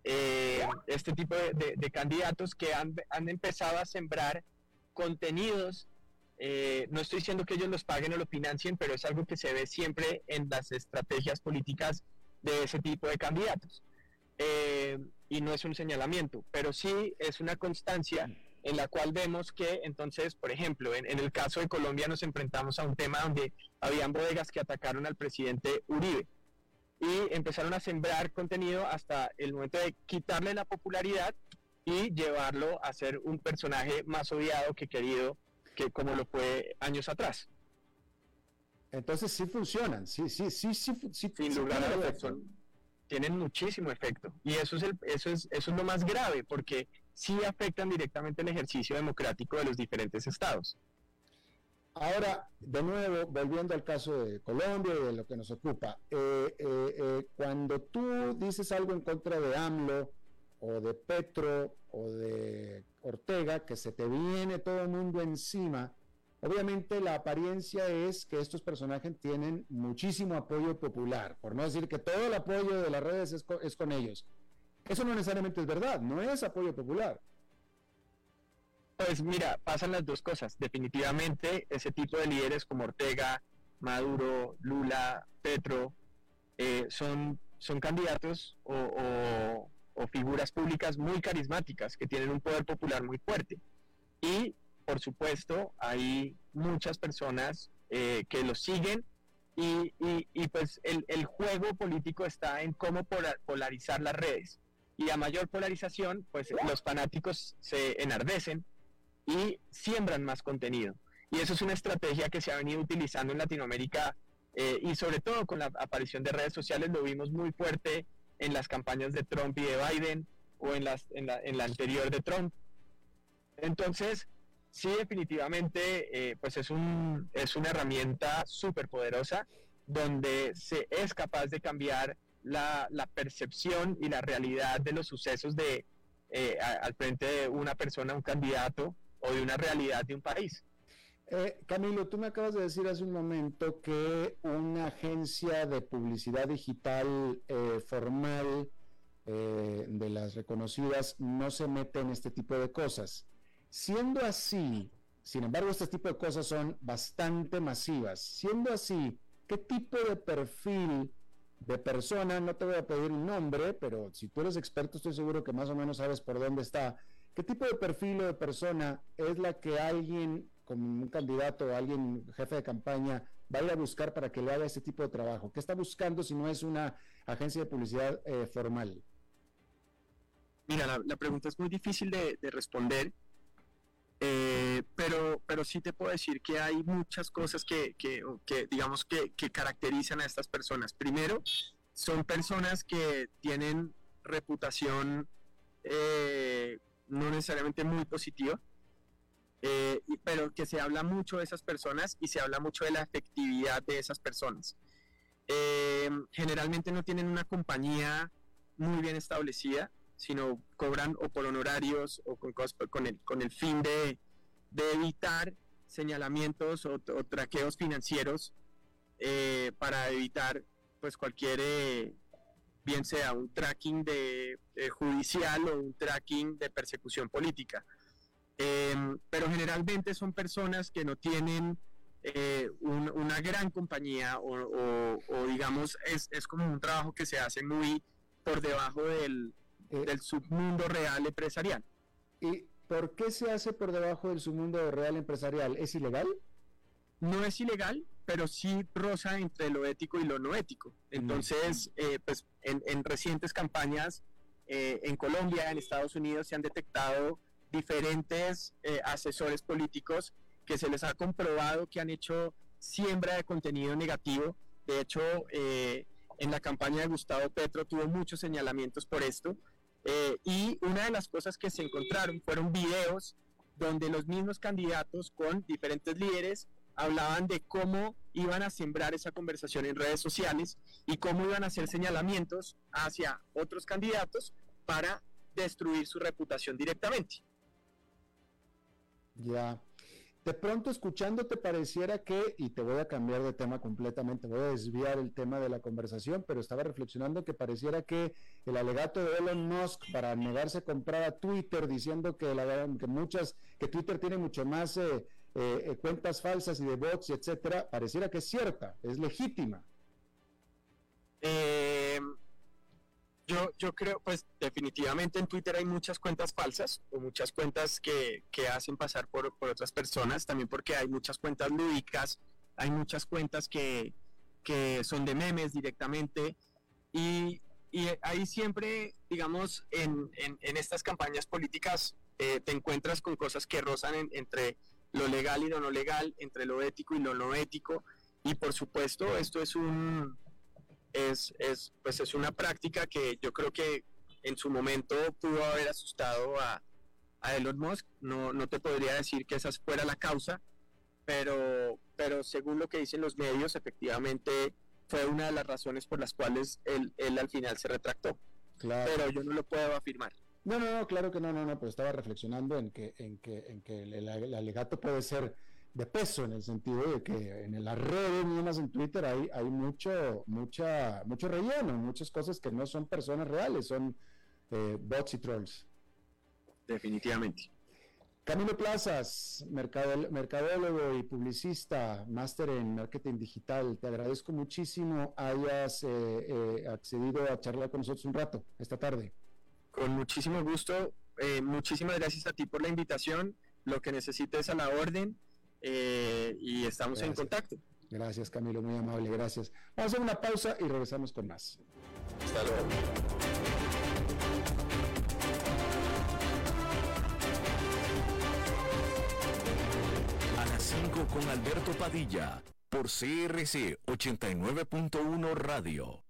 eh, este tipo de, candidatos que han, han, empezado a sembrar contenidos. no estoy diciendo que ellos los paguen o lo financien, pero es algo que se ve siempre en las estrategias políticas de ese tipo de candidatos y no es un señalamiento, pero sí es una constancia en la cual vemos que entonces, por ejemplo, en, el caso de Colombia nos enfrentamos a un tema donde habían bodegas que atacaron al presidente Uribe y empezaron a sembrar contenido hasta el momento de quitarle la popularidad y llevarlo a ser un personaje más odiado que querido que como lo fue años atrás. Entonces sí funcionan, sí, sí, sí, sí, sí. Sin lugar a dudas tienen muchísimo efecto. Y eso es, el, eso es, eso es lo más grave, porque sí afectan directamente el ejercicio democrático de los diferentes estados. Ahora, de nuevo, volviendo al caso de Colombia y de lo que nos ocupa, eh, eh, eh, cuando tú dices algo en contra de AMLO o de Petro o de Ortega, que se te viene todo el mundo encima, Obviamente la apariencia es que estos personajes tienen muchísimo apoyo popular, por no decir que todo el apoyo de las redes es con, es con ellos. Eso no necesariamente es verdad, no es apoyo popular. Pues mira, pasan las dos cosas. Definitivamente ese tipo de líderes como Ortega, Maduro, Lula, Petro, eh, son, son candidatos o, figuras públicas muy carismáticas que tienen un poder popular muy fuerte. Y, por supuesto, hay muchas personas eh, que los siguen y, y, pues el, el, juego político está en cómo polarizar las redes. Y a mayor polarización, pues los fanáticos se enardecen y siembran más contenido. Y eso es una estrategia que se ha venido utilizando en Latinoamérica eh, y sobre todo con la aparición de redes sociales lo vimos muy fuerte en las campañas de Trump y de Biden o en, las, en, la, en la anterior de Trump. Entonces, sí, definitivamente, eh, pues es, un, es una herramienta súper poderosa donde se es capaz de cambiar la, la, percepción y la realidad de los sucesos de, eh, al frente de una persona, un candidato o de una realidad de un país. Eh, Camilo, tú me acabas de decir hace un momento que una agencia de publicidad digital eh, formal eh, de las reconocidas no se mete en este tipo de cosas. Siendo así, sin embargo, este tipo de cosas son bastante masivas. Siendo así, ¿qué tipo de perfil de persona, no te voy a pedir un nombre, pero si tú eres experto, estoy seguro que más o menos sabes por dónde está. ¿Qué tipo de perfil o de persona es la que alguien como un candidato o alguien jefe de campaña vaya a buscar para que le haga ese tipo de trabajo? ¿Qué está buscando si no es una agencia de publicidad eh, formal? Mira, la, pregunta es muy difícil de, responder, eh, pero, pero sí te puedo decir que hay muchas cosas que, que, digamos, que, que, caracterizan a estas personas. Primero, son personas que tienen reputación eh, no necesariamente muy positiva, eh, pero que se habla mucho de esas personas y se habla mucho de la efectividad de esas personas. Eh, generalmente no tienen una compañía muy bien establecida, sino cobran o por honorarios o con, con, el, con el fin de, de evitar señalamientos o, traqueos financieros eh, para evitar pues cualquier bien sea un tracking de judicial o un tracking de persecución política. Em, pero generalmente son personas que no tienen eh, una gran compañía o, digamos es, es, como un trabajo que se hace muy por debajo del, eh, del submundo real empresarial. ¿Y por qué se hace por debajo del submundo real empresarial? ¿Es ilegal? No es ilegal, pero sí roza entre lo ético y lo no ético. Entonces, eh, pues en, en, recientes campañas en Colombia, en Estados Unidos, se han detectado diferentes eh, asesores políticos que se les ha comprobado que han hecho siembra de contenido negativo. De hecho, eh, en la campaña de Gustavo Petro tuvo muchos señalamientos por esto. Eh, y una de las cosas que se encontraron fueron videos donde los mismos candidatos con diferentes líderes hablaban de cómo iban a sembrar esa conversación en redes sociales y cómo iban a hacer señalamientos hacia otros candidatos para destruir su reputación directamente. Ya. De pronto escuchándote pareciera que, y te voy a cambiar de tema completamente, voy a desviar el tema de la conversación, pero estaba reflexionando que pareciera que el alegato de Elon Musk para negarse a comprar a Twitter diciendo que, la, muchas, que Twitter tiene mucho más eh, eh, cuentas falsas y de bots, etcétera, pareciera que es cierta, es legítima. Eh, yo, yo creo, pues definitivamente en Twitter hay muchas cuentas falsas o muchas cuentas que, que hacen pasar por, por, otras personas, también porque hay muchas cuentas lúdicas, hay muchas cuentas que, que son de memes directamente y, y ahí siempre, digamos, en, en, en estas campañas políticas eh, te encuentras con cosas que rozan entre lo legal y lo no legal, entre lo ético y lo no ético y por supuesto esto es un es, es, pues es una práctica que yo creo que en su momento pudo haber asustado a, a Elon Musk. No, no te podría decir que esa fuera la causa, pero, pero según lo que dicen los medios, efectivamente fue una de las razones por las cuales él, él al final se retractó. Claro. Pero yo no lo puedo afirmar. No, no, no, claro que no, no, no, pero estaba reflexionando en que, en que, en que el, el alegato puede ser de peso en el sentido de que en las redes, ni más en Twitter, hay, hay mucho, mucha, mucho relleno, muchas cosas que no son personas reales, son eh, bots y trolls. Definitivamente. Camilo Plazas, mercadólogo y publicista, máster en marketing digital, te agradezco muchísimo hayas eh, eh, accedido a charlar con nosotros un rato esta tarde. Con muchísimo gusto, muchísimas gracias a ti por la invitación, lo que necesites a la orden eh, y estamos en contacto. Gracias Camilo, muy amable, gracias. Vamos a hacer una pausa y regresamos con más. Hasta luego. A las 5 con Alberto Padilla, por CRC 89.1 Radio.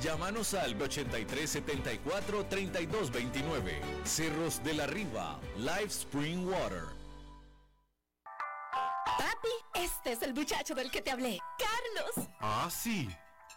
Llámanos al 8374 3229. Cerros de la Riva, Live Spring Water. Papi, este es el muchacho del que te hablé, Carlos. Ah, sí.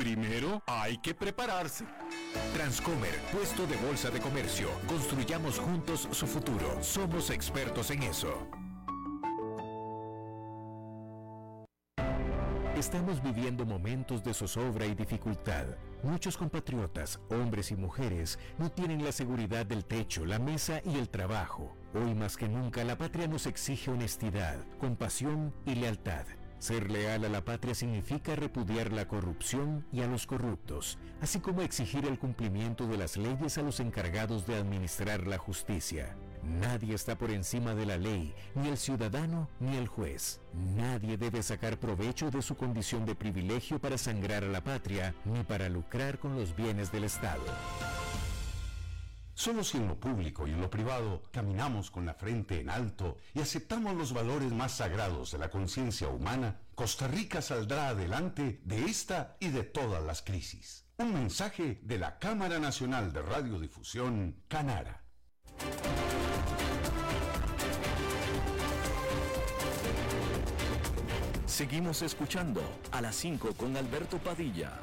primero hay que prepararse. Transcomer, puesto de bolsa de comercio. Construyamos juntos su futuro. Somos expertos en eso. Estamos viviendo momentos de zozobra y dificultad. Muchos compatriotas, hombres y mujeres, no tienen la seguridad del techo, la mesa y el trabajo. Hoy más que nunca la patria nos exige honestidad, compasión y lealtad. Ser leal a la patria significa repudiar la corrupción y a los corruptos, así como exigir el cumplimiento de las leyes a los encargados de administrar la justicia. Nadie está por encima de la ley, ni el ciudadano ni el juez. Nadie debe sacar provecho de su condición de privilegio para sangrar a la patria, ni para lucrar con los bienes del Estado. Solo si en lo público y en lo privado caminamos con la frente en alto y aceptamos los valores más sagrados de la conciencia humana, Costa Rica saldrá adelante de esta y de todas las crisis. Un mensaje de la Cámara Nacional de Radiodifusión, Canara. Seguimos escuchando a las 5 con Alberto Padilla.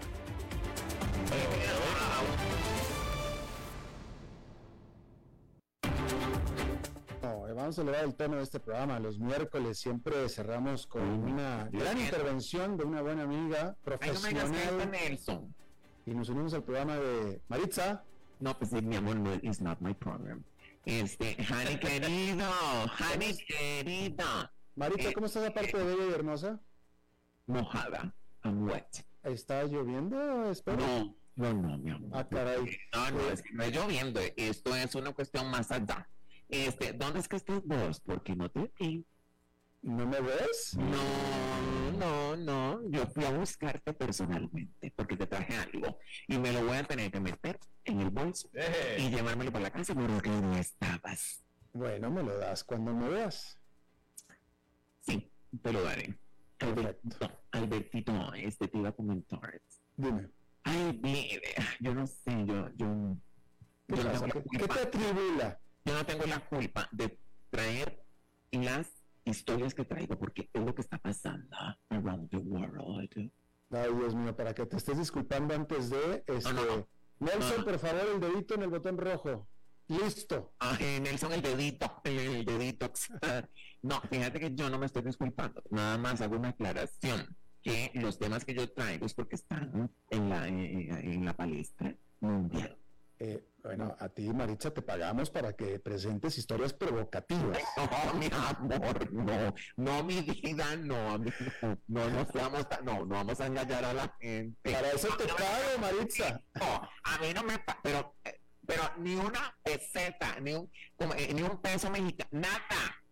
Vamos a elevar el tono de este programa. Los miércoles siempre cerramos con una gran intervención de una buena amiga profesional. Y nos unimos al programa de Maritza. No, pues mi amor, no, it's not my program. Este, Honey querido, Honey querido. Maritza, ¿cómo estás aparte de bella y hermosa? Mojada, I'm wet. ¿Está lloviendo? Espero. No, no, no, mi amor. Ah, caray. No, no, es que no es lloviendo, esto es una cuestión más allá. Este, ¿dónde es que estás vos? Porque no te vi. ¿No me ves? No, no, no. Yo fui a buscarte personalmente porque te traje algo y me lo voy a tener que meter en el bolso y llevármelo para la casa porque no estabas. Bueno, me lo das cuando me veas. Sí, te lo daré. Albertito, Albertito, este te iba a comentar. Dime. Ay, mire, yo no sé, yo, yo. ¿Qué, te atribula? Yo no tengo la culpa de traer las historias que traigo porque es lo que está pasando around the world. Ay, Dios mío, para que te estés disculpando antes de este. no, no. Nelson, por favor, el dedito en el botón rojo. Listo. Ay, Nelson, el dedito, el dedito. No, fíjate que yo no me estoy disculpando. Nada más hago una aclaración. Que los temas que yo traigo es porque están en la, en, en la palestra mundial. Eh, bueno, a ti, Maritza, te pagamos para que presentes historias provocativas. [laughs] No, mi amor, no, no, mi vida, no, no, no, no, vamos a, no, no vamos a engañar a la gente. Para eso te pago, Maritza. No, a mí no me pero, pero ni una peseta, ni un, eh, ni un peso mexicano, nada.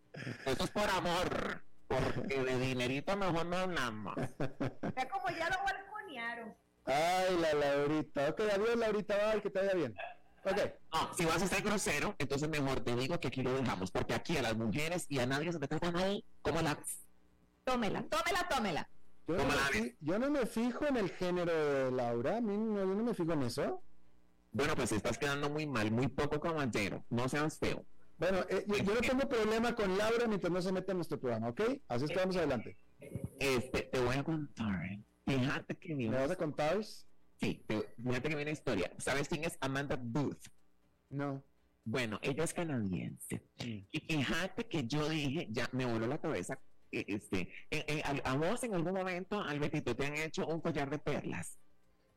Eso es por amor, porque de dinerito mejor no hablamos. Ya como ya lo balconearon. Ay, la Laurita. Ok, adiós, Laurita, bye, que te vaya bien. Ok. No, si vas a ser grosero, entonces mejor te digo que aquí lo dejamos, porque aquí a las mujeres y a nadie se te trata ahí como la... Tómela, tómela, tómela. Yo no, me, yo no, me, fijo en el género de Laura, a mí no, yo no me fijo en eso. Bueno, pues estás quedando muy mal, muy poco caballero, no seas feo. Bueno, eh, yo, no tengo problema con Laura mientras no se mete en nuestro programa, ¿ok? Así es que vamos adelante. Este, te voy a contar. Fíjate que ¿Me vas a contar? Sí, fíjate que viene historia. ¿Sabes quién es Amanda Booth? No. Bueno, ella es canadiense. Y fíjate que yo dije, ya me voló la cabeza. E, este, a, vos en algún momento, Albertito, te han hecho un collar de perlas.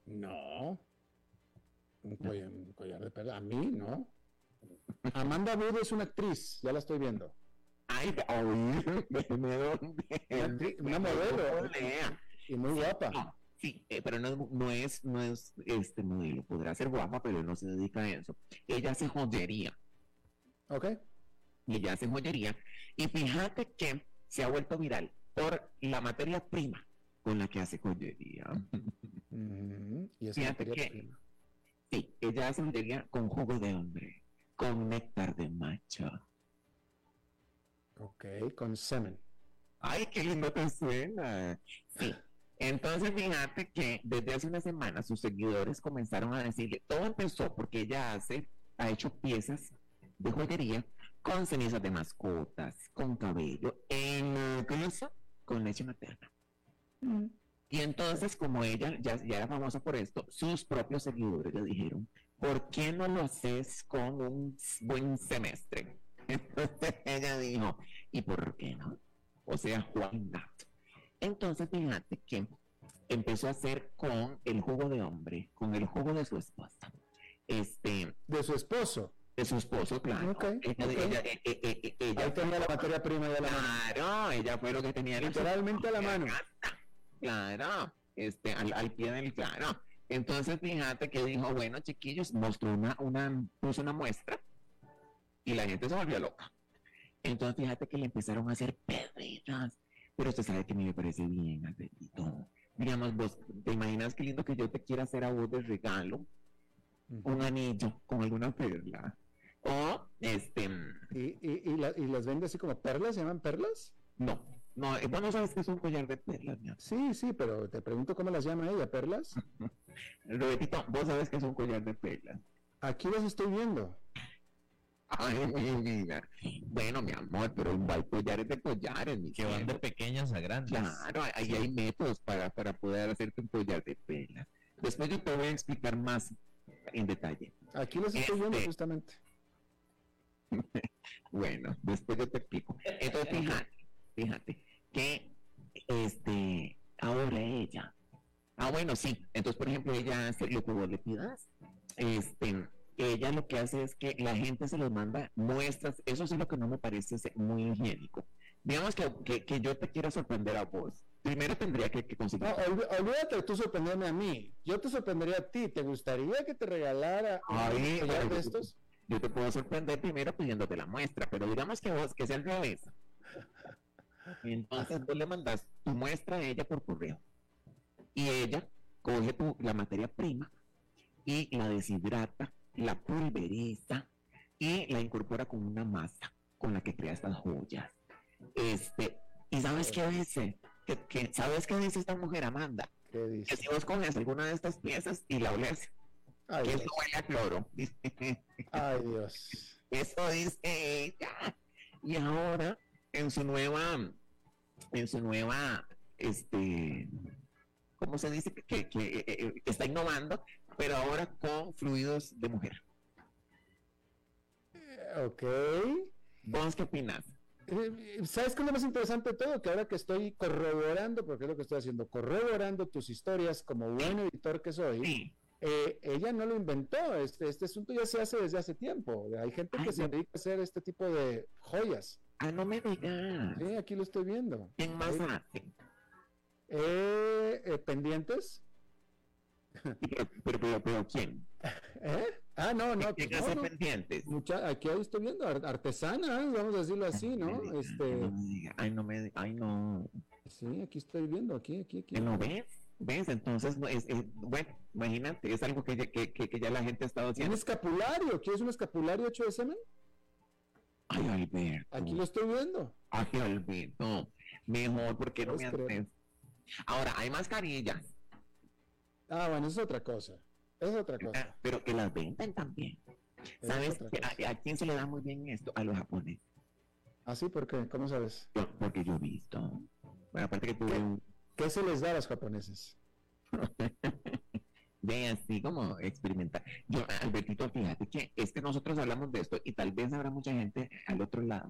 No. Un collar, de perlas. A mí, no. Amanda Booth es una actriz, ya la estoy viendo. Ay, ay, una modelo. Y muy guapa. Sí, eh, pero no, no, es, no es este modelo. Podrá ser guapa, pero no se dedica a eso. Ella hace joyería. Ok. Y ella hace joyería. Y fíjate que se ha vuelto viral por la materia prima con la que hace joyería. ¿Y esa fíjate materia prima? Sí, ella hace joyería con jugo de hombre, con néctar de macho. Ok, con semen. Ay, qué lindo te suena. Sí. Entonces, fíjate que desde hace una semana sus seguidores comenzaron a decirle, todo empezó porque ella hace, ha hecho piezas de joyería con cenizas de mascotas, con cabello, en, ¿cómo Con leche materna. Mm. Y entonces, como ella ya, ya, era famosa por esto, sus propios seguidores le dijeron, ¿por qué no lo haces con un buen semestre? [laughs] Entonces ella dijo, ¿y por qué no? O sea, Juan entonces, fíjate que empezó a hacer con el jugo de hombre, con el jugo de su esposa. Este, de su esposo. De su esposo, claro. Ella, eh, eh, eh, Ahí tenía la materia prima de la mano. Claro, ella fue lo que tenía. Literalmente a la mano. Claro, este, al, pie del claro. Entonces, fíjate que dijo, bueno, chiquillos, mostró una, una, puso una muestra y la gente se volvió loca. Entonces, fíjate que le empezaron a hacer pedritas pero usted sabe que a mí me parece bien, Albertito. Digamos, vos, ¿te imaginas qué lindo que yo te quiera hacer a vos de regalo? Un anillo con alguna perla. O, este... ¿Y, y, y, las vende así como perlas? ¿Se llaman perlas? No, no, eh, vos no sabes que es un collar de perlas, mi Sí, sí, pero te pregunto cómo las llama ella, ¿perlas? [laughs] Robertito, vos sabes que es un collar de perlas. Aquí las estoy viendo. Ay, mi vida. Bueno, mi amor, pero hay collares de collares, mi Que van de pequeñas a grandes. Claro, ahí hay métodos para, para poder hacerte un collar de pela. Después yo te voy a explicar más en detalle. Aquí los estoy viendo este justamente. [laughs] bueno, después yo te explico. Entonces, fíjate, fíjate, que este, ahora ella. Ah, bueno, sí. Entonces, por ejemplo, ella hace lo que vos le pidas. Este, ella lo que hace es que la gente se los manda muestras, eso es lo que no me parece muy higiénico. Digamos que, que, yo te quiero sorprender a vos. Primero tendría que, conseguir. No, olvídate de tú sorprenderme a mí. Yo te sorprendería a ti. ¿Te gustaría que te regalara Ay, de estos? Yo te puedo sorprender primero pidiéndote la muestra, pero digamos que vos, que sea el revés. Entonces vos le mandas tu muestra a ella por correo. Y ella coge tu, la materia prima y la deshidrata la pulveriza y la incorpora con una masa con la que crea estas joyas. Este, ¿y sabes qué dice? Que, ¿Sabes qué dice esta mujer, Amanda? Que si vos coges alguna de estas piezas y la oles, que eso huele a cloro. [laughs] Ay, Dios. Eso dice ella. Y ahora, en su nueva, en su nueva, este, ¿cómo se dice? Que, que eh, eh, está innovando, pero ahora con fluidos de mujer. Ok. ¿Vos qué opinas? Eh, ¿Sabes qué es lo más interesante de todo? Que ahora que estoy corroborando, porque es lo que estoy haciendo, corroborando tus historias como buen editor que soy, Eh, ella no lo inventó, este, este asunto ya se hace desde hace tiempo. Hay gente que se dedica a hacer este tipo de joyas. Ah, no me digas. Sí, aquí lo estoy viendo. ¿Quién más Eh, hace? eh, eh, pendientes. Pero, [laughs] pero, pero, pero, ¿quién? [laughs] ¿Eh? Ah, no, no. ¿Quién pues, hace no, no. pendientes? Mucha, aquí ahí estoy viendo, ar- artesanas, vamos a decirlo así, ¿no? Ay, Este, no me. Ay, no me Ay, no. sí, aquí estoy viendo, aquí, aquí, aquí. ¿Que ¿Lo ves? ¿Ves? Entonces, no, es, es- bueno, imagínate, es algo que, ya- que, que, que ya la gente ha estado Un haciendo. escapulario, ¿quieres un escapulario hecho de semen? Ay, Alberto. Aquí lo estoy viendo. Ay, Alberto. Mejor, porque no me Puedes creer. haces? Ahora, hay mascarillas, Ah, bueno, eso es otra cosa. Es otra cosa. ah, pero que las venden también. es ¿Sabes cosa. a, a quién se le da muy bien esto? A los japoneses. ¿Ah, sí? ¿Por qué? ¿Cómo sabes? Yo- porque yo he visto. Bueno, aparte que tuve un, ¿Qué se les da a los japoneses? [laughs] de así como experimentar. Yo, Albertito, fíjate que es que nosotros hablamos de esto y tal vez habrá mucha gente al otro lado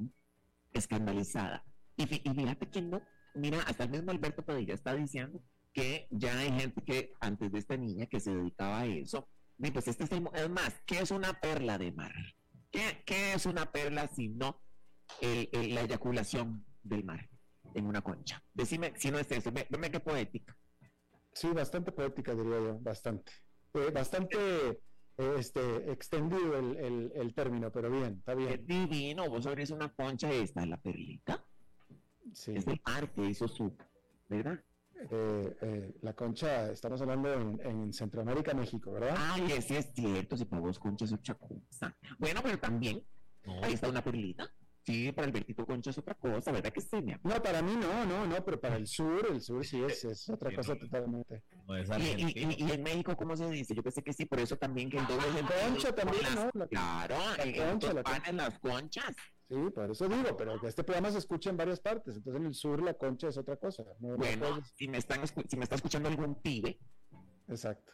escandalizada. Y, y fíjate que no, mira, hasta el mismo Alberto Padilla está diciendo que ya hay gente que antes de esta niña que se dedicaba a eso, y pues este es el, es más, ¿qué es una perla de mar? ¿Qué, qué es una perla si no el- el- la eyaculación del mar en una concha? Decime si no es eso, ve, veme qué poética. Sí, bastante poética, diría yo, bastante. Eh, bastante eh, este, extendido el, el- el término, pero bien, está bien. divino, vos abrís una concha y está la perlita. Sí. Es el mar que hizo su, ¿verdad? Eh, eh, la concha, estamos hablando en, en Centroamérica, México, ¿verdad? Ay, sí es cierto, si para vos concha es otra cosa. Bueno, pero también, ahí está una perlita. Sí, para Albertito Concha es otra cosa, ¿verdad que sí? No, para mí no, no, no, pero para el sur, el sur sí es, es otra Sí, cosa no. totalmente. No es Y, y- y- y en México, ¿cómo se dice? Yo pensé que sí, por eso también que el doble sentido concha con también, las- ¿no? La- claro, la en concha, la concha. panes, las conchas. Sí, por eso digo, pero que este programa se escucha en varias partes, entonces en el sur la concha es otra cosa. no- no Bueno, si me, están, si me está escuchando algún pibe, Exacto.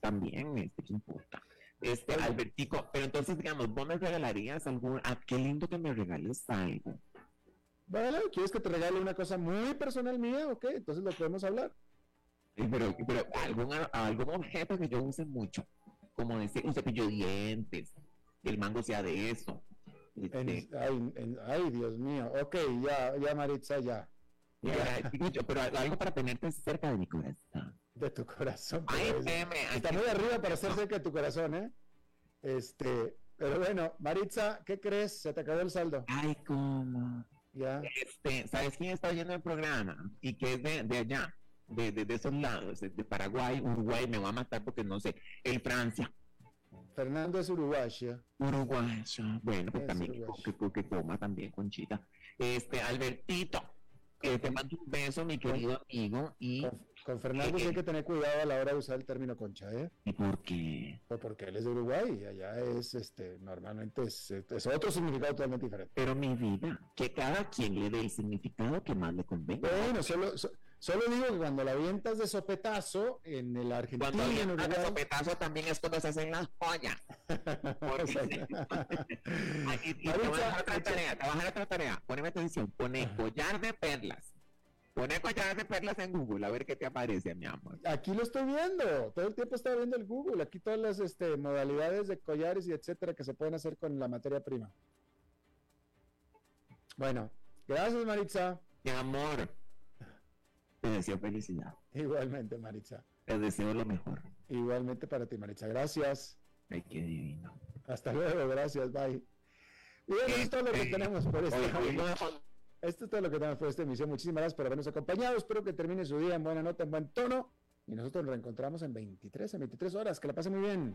también, este, ¿qué importa? Este, Oye. Albertico, pero entonces, digamos, vos me regalarías algún, ah, qué lindo que me regales algo. Vale, ¿quieres que te regale una cosa muy personal mía? Ok, entonces lo podemos hablar. Eh, Pero, pero algún, algún objeto que yo use mucho, como decir, un cepillo de dientes, que el mango sea de eso. Este, En- ay, en- ay, Dios mío. Ok, ya, ya, Maritza, ya. pero algo para tenerte cerca de mi corazón. De tu corazón. Ay, pero es- teme, ay, está qué- muy arriba para ser cerca de tu corazón, ¿eh? Este, pero bueno, Maritza, ¿qué crees? Se te acabó el saldo. Ay, cómo. Ya. Este, ¿sabes quién está oyendo el programa? Y que es de, de allá, de, de, de esos lados, de Paraguay, Uruguay, me va a matar porque no sé, el Francia, Fernando es uruguaya. Uruguay, ya, bueno, pues Es también que, que, que, coma también, Conchita. Este, Albertito, eh, te mando un beso, mi querido amigo, y, Con, con Fernando sí hay que tener cuidado a la hora de usar el término concha, ¿eh? ¿y por qué? Pues porque él es de Uruguay y allá es, este, normalmente es, es otro significado totalmente diferente. Pero mi vida, que cada quien le dé el significado que más le convenga. Bueno, solo, so- solo digo que cuando la avientas de sopetazo en el Argentina, Cuando en Uruguay, haga sopetazo también es cuando se hacen las joyas. [laughs] [laughs] Y, y te voy a dejar otra tarea, te voy a dejar otra tarea. Poneme atención, pone collar de perlas. Pone collar de perlas en Google, a ver qué te aparece, mi amor. Aquí lo estoy viendo, todo el tiempo estaba viendo el Google, aquí todas las este, modalidades de collares y etcétera que se pueden hacer con la materia prima. Bueno, gracias Maritza. Mi amor, te deseo felicidad. Igualmente Maritza. Te deseo lo mejor. Igualmente para ti Maritza. Gracias. Ay, qué divino. Hasta luego, gracias, bye. Es todo lo que Este, tenemos por esta dejo- Esto es todo lo que tenemos por esta emisión. Muchísimas gracias por habernos acompañado. Espero que termine su día en buena nota, en buen tono. Y nosotros nos reencontramos en 23, en 23 horas. Que la pasen muy bien.